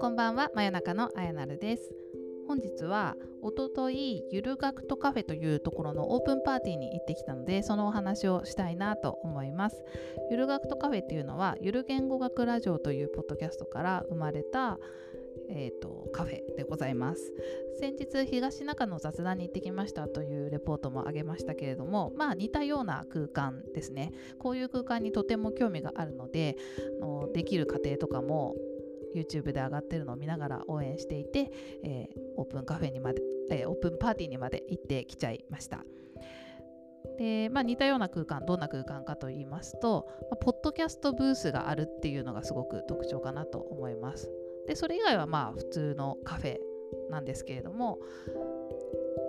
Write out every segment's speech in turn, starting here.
こんばんは真夜中のあやなるです。本日はおとといゆる学徒カフェというところのオープンパーティーに行ってきたのでそのお話をしたいなと思います。ゆる学徒カフェっていうのはゆる言語学ラジオというポッドキャストから生まれたえーと、カフェでございます先日東中の雑談に行ってきましたというレポートもあげましたけれどもまあ似たような空間ですねこういう空間にとても興味があるのでのできる過程とかも YouTube で上がってるのを見ながら応援していて、えー、オープンカフェにまで、えー、オープンパーティーにまで行ってきちゃいました。で、まあ、似たような空間どんな空間かと言いますと、まあ、ポッドキャストブースがあるっていうのがすごく特徴かなと思います。でそれ以外はまあ普通のカフェなんですけれども、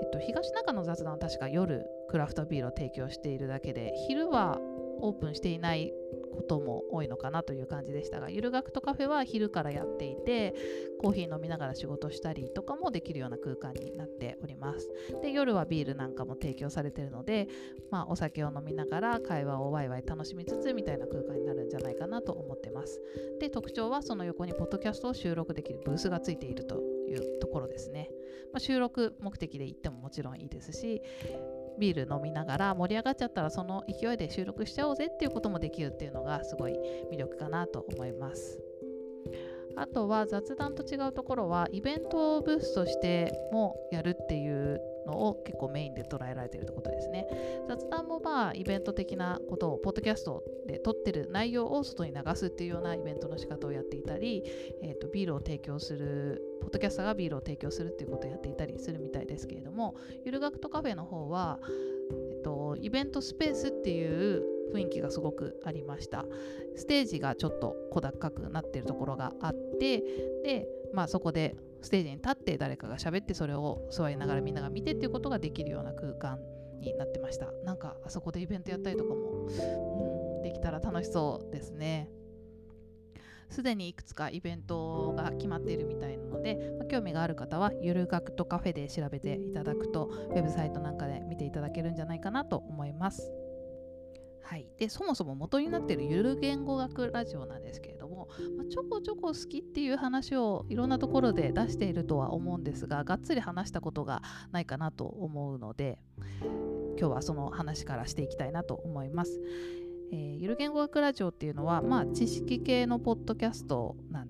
えっと、東中の雑談は確か夜クラフトビールを提供しているだけで昼はオープンしていないことも多いのかなという感じでしたがゆる学とカフェは昼からやっていてコーヒー飲みながら仕事したりとかもできるような空間になっております。で夜はビールなんかも提供されているので、まあ、お酒を飲みながら会話をワイワイ楽しみつつみたいな空間になるんじゃないかなと思ってます。で特徴はその横にポッドキャストを収録できるブースがついているというところですね、まあ、収録目的で行ってももちろんいいですしビール飲みながら盛り上がっちゃったらその勢いで収録しちゃおうぜっていうこともできるっていうのがすごい魅力かなと思います。あとは雑談と違うところはイベントブースとしてもやるっていうのを結構メインで捉えられているということですね。雑談もまあイベント的なことをポッドキャストで撮ってる内容を外に流すっていうようなイベントの仕方をやっていたり、えーと、ビールを提供するポッドキャスターがビールを提供するっていうことをやっていたりするみたいですけれどもゆる学とカフェの方は、えっと、イベントスペースっていう雰囲気がすごくありましたステージがちょっと小高くなってるところがあってで、まあ、そこでステージに立って誰かが喋ってそれを座りながらみんなが見てっていうことができるような空間になってました。なんかあそこでイベントやったりとかも、うん、できたら楽しそうですね。すでにいくつかイベントが決まっているみたいなので、まあ、興味がある方はゆる学とカフェで調べていただくとウェブサイトなんかで見ていただけるんじゃないかなと思います。はい、でそもそも元になっているゆる言語学ラジオなんですけれども、まあ、ちょこちょこ好きっていう話をいろんなところで出しているとは思うんですががっつり話したことがないかなと思うので今日はその話からしていきたいなと思います。えー、ゆる言語学ラジオっていうのは、まあ、知識系のポッドキャストなん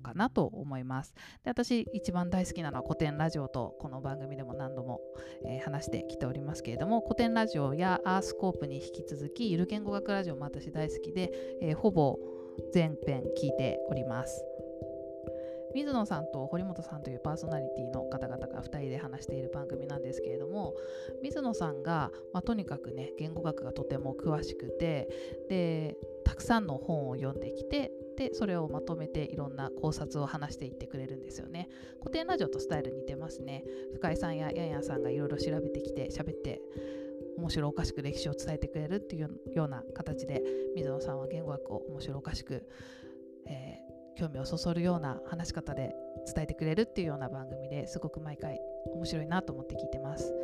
かなと思いますで私一番大好きなのは古典ラジオとこの番組でも何度も、えー、話してきておりますけれども古典ラジオやアースコープに引き続きゆる言語学ラジオも私大好きで、えー、ほぼ全編聞いております。水野さんと堀本さんというパーソナリティの方々が2人で話している番組なんですけれども水野さんが、まあ、とにかくね言語学がとても詳しくてでたくさんの本を読んできてでそれをまとめていろんな考察を話していってくれるんですよね。古典ラジオとスタイル似てますね。深井さんややんやんさんがいろいろ調べてきて喋って面白おかしく歴史を伝えてくれるっていうような形で水野さんは言語学を面白おかしく、えー、興味をそそるような話し方で伝えてくれるっていうような番組ですごく毎回面白いなと思って聞いてます。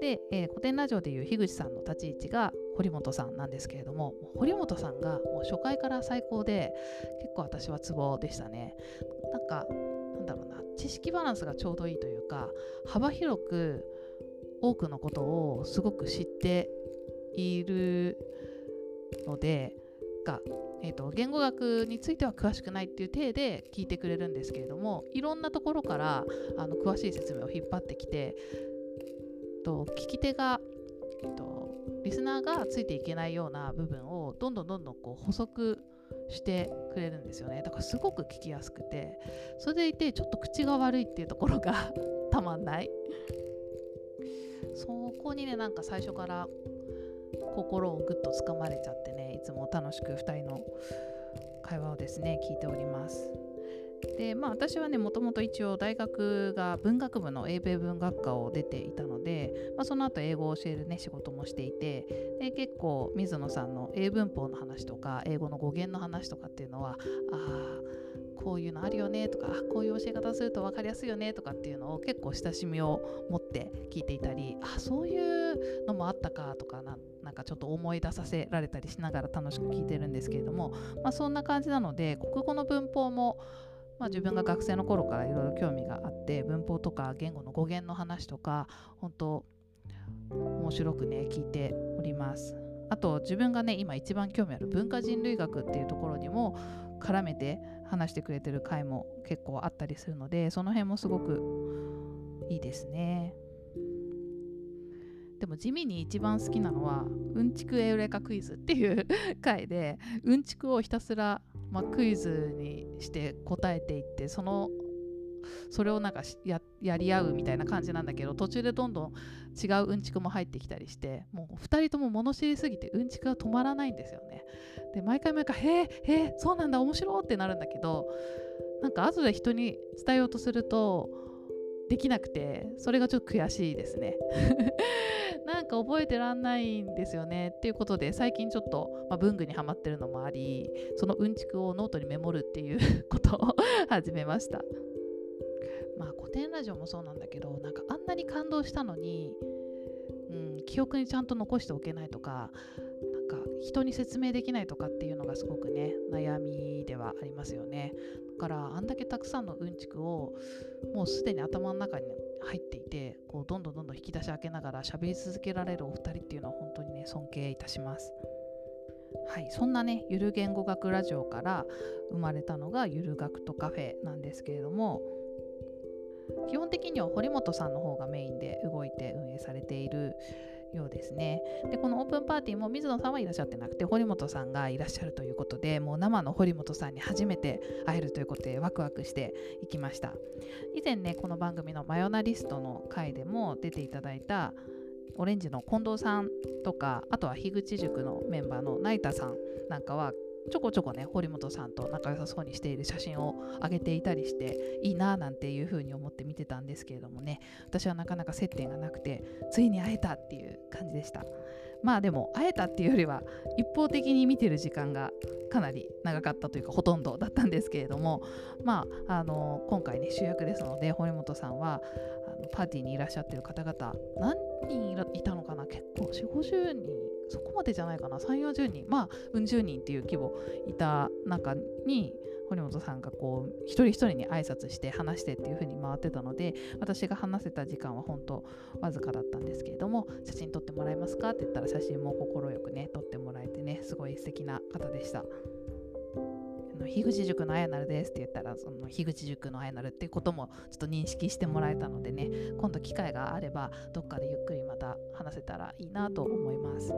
で、えー、古典ラジオでいう樋口さんの立ち位置が堀本さんなんですけれども堀本さんがもう初回から最高で結構私はツボでしたねなんかなんだろうな知識バランスがちょうどいいというか幅広く多くのことをすごく知っているのでが、えーと、言語学については詳しくないっていう体で聞いてくれるんですけれどもいろんなところからあの詳しい説明を引っ張ってきてと聞き手が、えっと、リスナーがついていけないような部分をどんどんどんどんこう補足してくれるんですよね。だからすごく聞きやすくてそれでいてちょっと口が悪いっていうところが たまんない。そこにねなんか最初から心をぐっとつかまれちゃってねいつも楽しく2人の会話をですね聞いております。でまあ私はねもともと一応大学が文学部の英米文学科を出ていたので、まあ、その後英語を教えるね仕事もしていてで結構水野さんの英文法の話とか英語の語源の話とかっていうのはああこういうのあるよねとかこういう教え方すると分かりやすいよねとかっていうのを結構親しみを持って聞いていたりあそういうのもあったかとかななんかちょっと思い出させられたりしながら楽しく聞いてるんですけれども、まあ、そんな感じなので国語の文法もまあ、自分が学生の頃からいろいろ興味があって文法とか言語の語源の話とか本当面白くね聞いております。あと自分がね今一番興味ある文化人類学っていうところにも絡めて話してくれてる回も結構あったりするのでその辺もすごくいいですね。でも地味に一番好きなのはうんちくエウレカクイズっていう回でうんちくをひたすら、まあ、クイズにして答えていってそのそれをなんかややり合うみたいな感じなんだけど途中でどんどん違ううんちくも入ってきたりしてもう2人とも物知りすぎてうんちくが止まらないんですよね。で毎回毎回「へえへえそうなんだ面白い」ってなるんだけどなんか後で人に伝えようとするとできなくてそれがちょっと悔しいですね。なんか覚えてらんないんですよねっていうことで最近ちょっと、まあ、文具にはまってるのもありそのうんちくをノートにメモるっていうことを 始めました。古典ラジオもそうなんだけどなんかあんなに感動したのに、うん、記憶にちゃんと残しておけないとかなんか人に説明できないとかっていうのがすごくね悩みではありますよね。だからあんだけたくさんのうんちくをもうすでに頭の中に入っていてこうどんどんどんどん引き出し開けながら喋り続けられるお二人っていうのは本当にね尊敬いたします。はい、そんなねゆる言語学ラジオから生まれたのがゆる学とカフェなんですけれども基本的には堀本さんの方がメインで動いて運営されているようですね。でこのオープンパーティーも水野さんはいらっしゃってなくて堀本さんがいらっしゃるということでもう生の堀本さんに初めて会えるということでワクワクしていきました。以前ねこの番組のマヨナリストの回でも出ていただいたオレンジの近藤さんとかあとは樋口塾のメンバーの成田さんなんかはちょこちょこね堀本さんと仲良さそうにしている写真を上げていたりしていいななんていう風に思って見てたんですけれどもね。私はなかなか接点がなくてついに会えたっていう感じでした。まあでも会えたっていうよりは一方的に見てる時間がかなり長かったというかほとんどだったんですけれども。まああの今回ね主役ですので堀本さんはパーティーにいらっしゃってる方々何人いたのかな結構4 5 0人そこまでじゃないかな3 4 0人まあうん十人っていう規模いた中に堀本さんがこう一人一人に挨拶して話してっていう風に回ってたので私が話せた時間は本当わずかだったんですけれども写真撮ってもらえますかって言ったら写真も快くね撮ってもらえてねすごい素敵な方でした。樋口塾のあやなるですって言ったらその樋口塾のあやなるっていうこともちょっと認識してもらえたのでね今度機会があればどっかでゆっくりまた話せたらいいなと思います。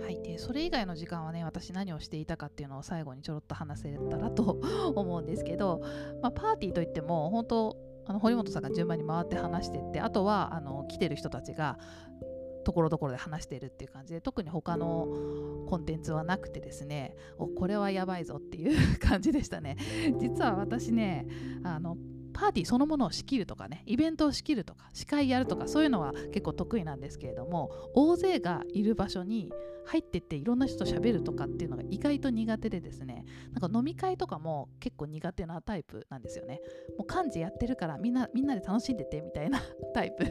はい、でそれ以外の時間はね私何をしていたかっていうのを最後にちょろっと話せたらと思うんですけど、まあ、パーティーといっても本当あの堀本さんが順番に回って話してってあとはあの来てる人たちがところどころで話しているっていう感じで特に他のコンテンツはなくてですねおこれはやばいぞっていう感じでしたね。実は私ねあのパーティーそのものを仕切るとかねイベントを仕切るとか司会やるとかそういうのは結構得意なんですけれども大勢がいる場所に入ってっていろんな人と喋るとかっていうのが意外と苦手でですねなんか飲み会とかも結構苦手なタイプなんですよね。もう幹事やってるからみんなみんなで楽しんでてみたいな タイプ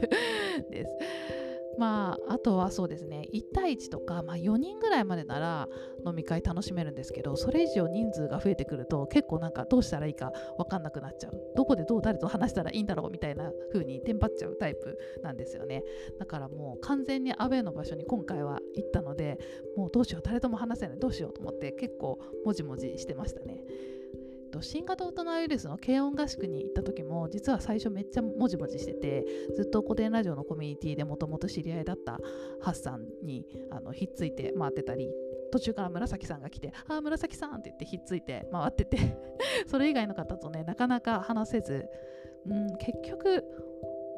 です。まああとはそうですね。1対1とか、まあ、4人ぐらいまでなら飲み会楽しめるんですけどそれ以上人数が増えてくると結構なんかどうしたらいいか分かんなくなっちゃう。どこでどう誰と話したらいいんだろうみたいな風にテンパっちゃうタイプなんですよね。だからもう完全にアウェーの場所に今回は行ったのでもうどうしよう誰とも話せないどうしようと思って結構もじもじしてましたね。と新型大人ウイルスの軽音合宿に行った時も実は最初めっちゃもじもじしててずっと古典ラジオのコミュニティでもともと知り合いだったハッサンにあのひっついて回ってたり途中から紫さんが来て「ああ紫さん」って言ってひっついて回ってて それ以外の方とねなかなか話せず、うん、結局、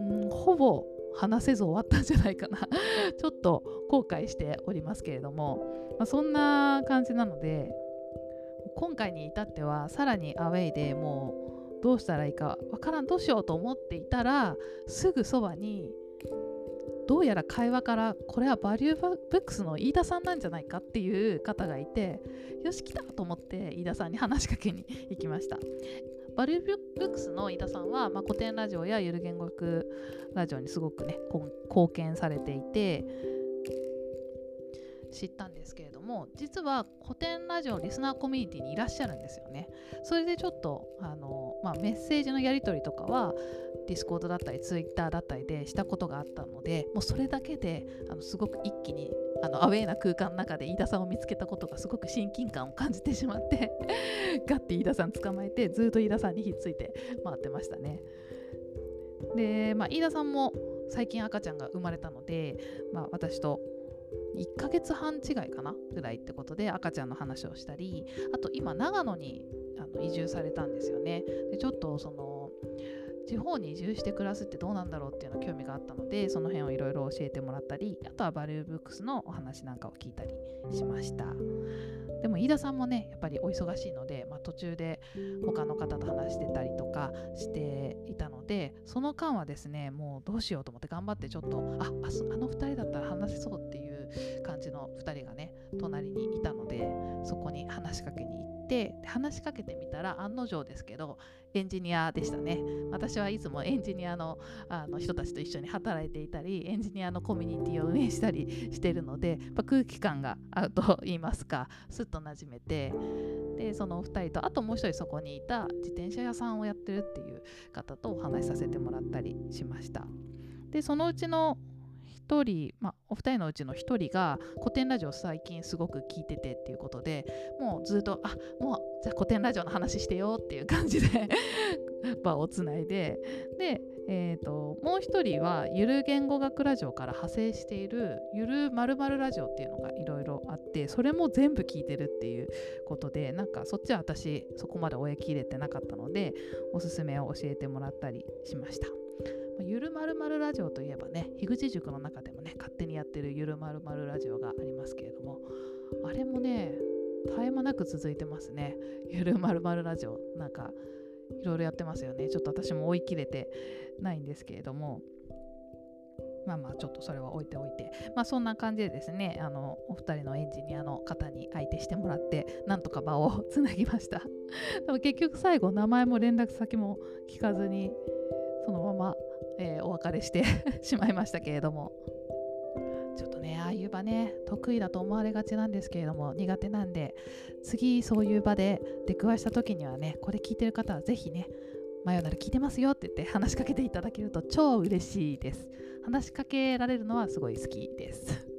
うん、ほぼ話せず終わったんじゃないかな。ちょっと後悔しておりますけれども、まあ、そんな感じなので今回に至ってはさらにアウェイでもうどうしたらいいかわからんどうしようと思っていたらすぐそばにどうやら会話からこれはバリューブックスの飯田さんなんじゃないかっていう方がいてよし来たと思って飯田さんに話しかけに行きました。バリューブックスの飯田さんは、まあ、コテンラジオやゆる言語学ラジオにすごくね貢献されていて知ったんですけれども実はコテンラジオリスナーコミュニティにいらっしゃるんですよね。それでちょっとあの、まあ、メッセージのやり取りとかは Discord だったり Twitter だったりでしたことがあったのでもうそれだけであのすごく一気にあのアウェーな空間の中で飯田さんを見つけたことがすごく親近感を感じてしまって ガッて飯田さん捕まえてずっと飯田さんにひっついて回ってましたね。で、まあ、飯田さんも最近赤ちゃんが生まれたので、まあ、私と1ヶ月半違いかなぐらいってことで赤ちゃんの話をしたりあと今長野にあの移住されたんですよね。でちょっとその地方に移住して暮らすってどうなんだろうっていうの興味があったのでその辺をいろいろ教えてもらったりあとはバリューブックスのお話なんかを聞いたりしました。でも飯田さんもねやっぱりお忙しいので、まあ、途中で他の方と話してたりとかしていたのでその間はですねもうどうしようと思って頑張ってちょっとあああの2人だったら話せそうっていう感じの2人がね隣にいたのでそこに話しかけに行って話しかけてみたら案の定ですけどエンジニアでしたね。私はいつもエンジニアのあの人たちと一緒に働いていたりエンジニアのコミュニティを運営したり してるので空気感が合うと言いますかすっと馴染めてでその2人とあともう一人そこにいた自転車屋さんをやってるっていう方とお話しさせてもらったりしました。でそのうちの人、まあ、お二人のうちの1人が古典ラジオ最近すごく聞いててっていうことでもうずっとあもうじゃあ古典ラジオの話してよっていう感じで 場をつないでで、えーと、もう1人はゆる言語学ラジオから派生しているゆるまるラジオっていうのがいろいろあってそれも全部聞いてるっていうことでなんかそっちは私そこまで追い切れてなかったのでおすすめを教えてもらったりしました。ゆるまるまるラジオといえばね樋口塾の中でもね勝手にやってるゆるまるまるラジオがありますけれどもあれもね絶え間なく続いてますね。ゆるまるまるラジオなんかいろいろやってますよね。ちょっと私も追い切れてないんですけれどもまあまあちょっとそれは置いておいて。まあそんな感じでですねあのお二人のエンジニアの方に相手してもらってなんとか場を つなぎました。でも結局最後名前も連絡先も聞かずにそのままえー、お別れして しまいましたけれども。ちょっとねああいう場ね得意だと思われがちなんですけれども苦手なんで次そういう場で出くわした時にはねこれ聞いてる方は是非ね「マヨネーズ聞いてますよ」って言って話しかけていただけると超嬉しいです。話しかけられるのはすごい好きです。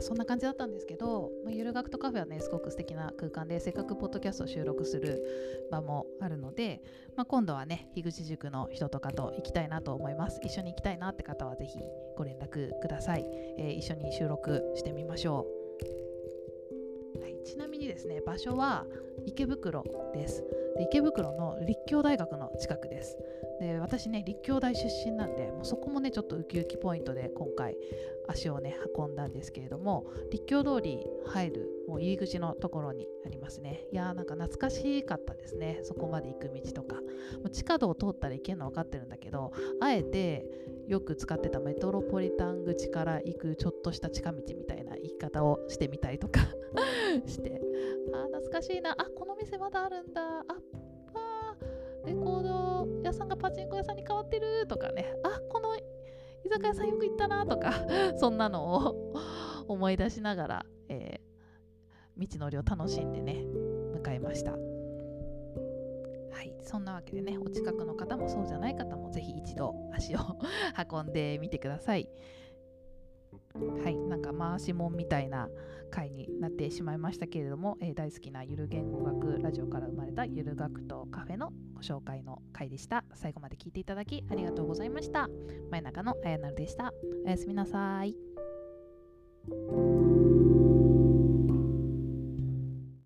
そんな感じだったんですけど、まあ、ゆる学とカフェはねすごく素敵な空間でせっかくポッドキャストを収録する場もあるので、まあ、今度はね樋口塾の人とかと行きたいなと思います。一緒に行きたいなって方は是非ご連絡ください、えー、一緒に収録してみましょう、はい、ちなみにですね場所は池袋です。で池袋の立教大学の近くです。で私ね立教大出身なんでもうそこもねちょっとウキウキポイントで今回足をね運んだんですけれども立教通り入るもう入り口のところにありますね。いやーなんか懐かしかったですね。そこまで行く道とか。もう地下道を通ったら行けるの分かってるんだけどあえてよく使ってたメトロポリタン口から行くちょっとした近道みたいな言い方をしてみたりとか して。あ懐かしいな。あこの店まだあるんだ。ああレコード屋さんがパチンコ屋さんに変わってるとかねあこの居酒屋さんよく行ったなとか。そんなのを 思い出しながら、えー、道のりを楽しんでね迎えました。はい。そんなわけでねお近くの方もそうじゃない方もぜひ一度足を 運んでみてください。はい、なんか回しもんみたいな回になってしまいましたけれども、えー、大好きなゆる言語学ラジオから生まれたゆる学とカフェのご紹介の回でした。最後まで聞いていただきありがとうございました。真夜中のあやなるでした。おやすみなさい。